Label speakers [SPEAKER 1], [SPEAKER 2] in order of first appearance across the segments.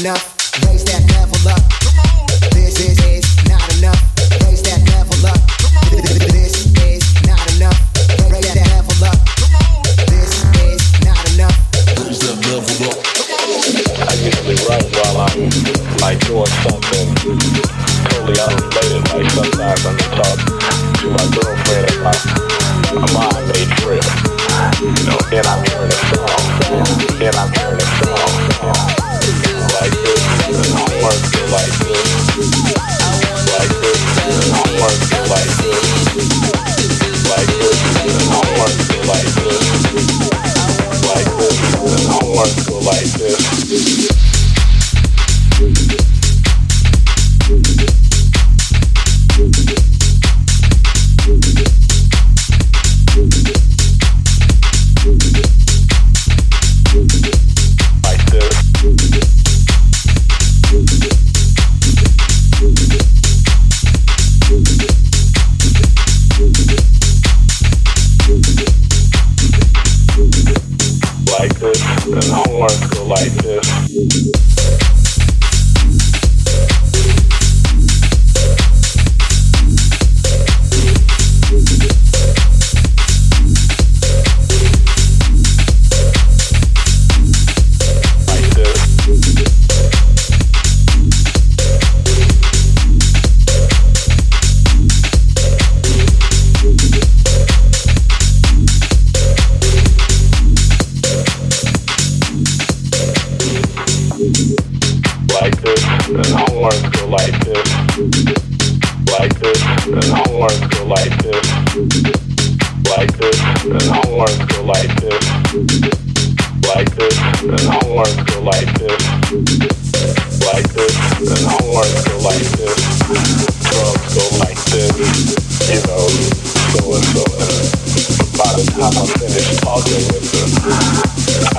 [SPEAKER 1] enough.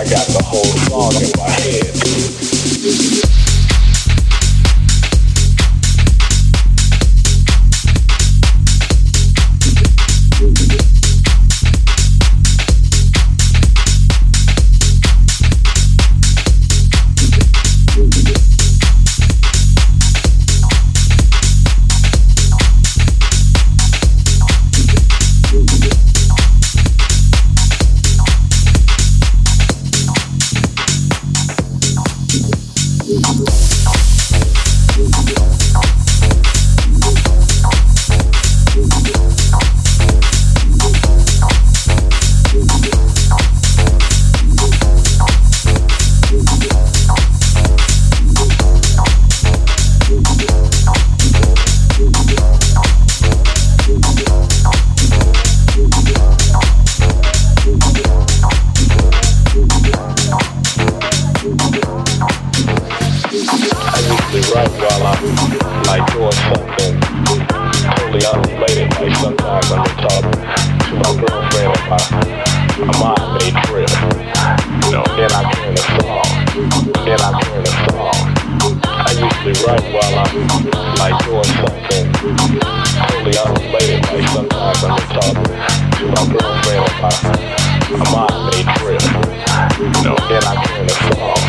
[SPEAKER 2] I got the whole song in my head.
[SPEAKER 1] No. And I can't afford.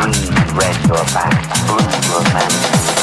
[SPEAKER 1] Green,
[SPEAKER 3] red your back, blue
[SPEAKER 4] your man.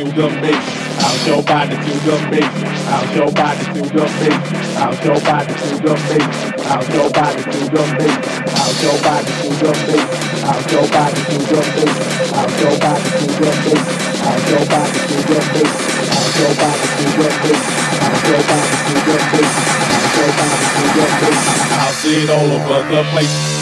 [SPEAKER 4] To the bass.
[SPEAKER 5] I'll show body to the bass. I'll show body to the bass. I'll show body to the bass. I'll show body to the bass. I'll show body to the bass. I'll show body to the bass. I'll show body to the bass. I'll show body to the bass. I'll show body to the bass. I'll show body to the bass. I'll show body to the bass. I'll see it all over the place.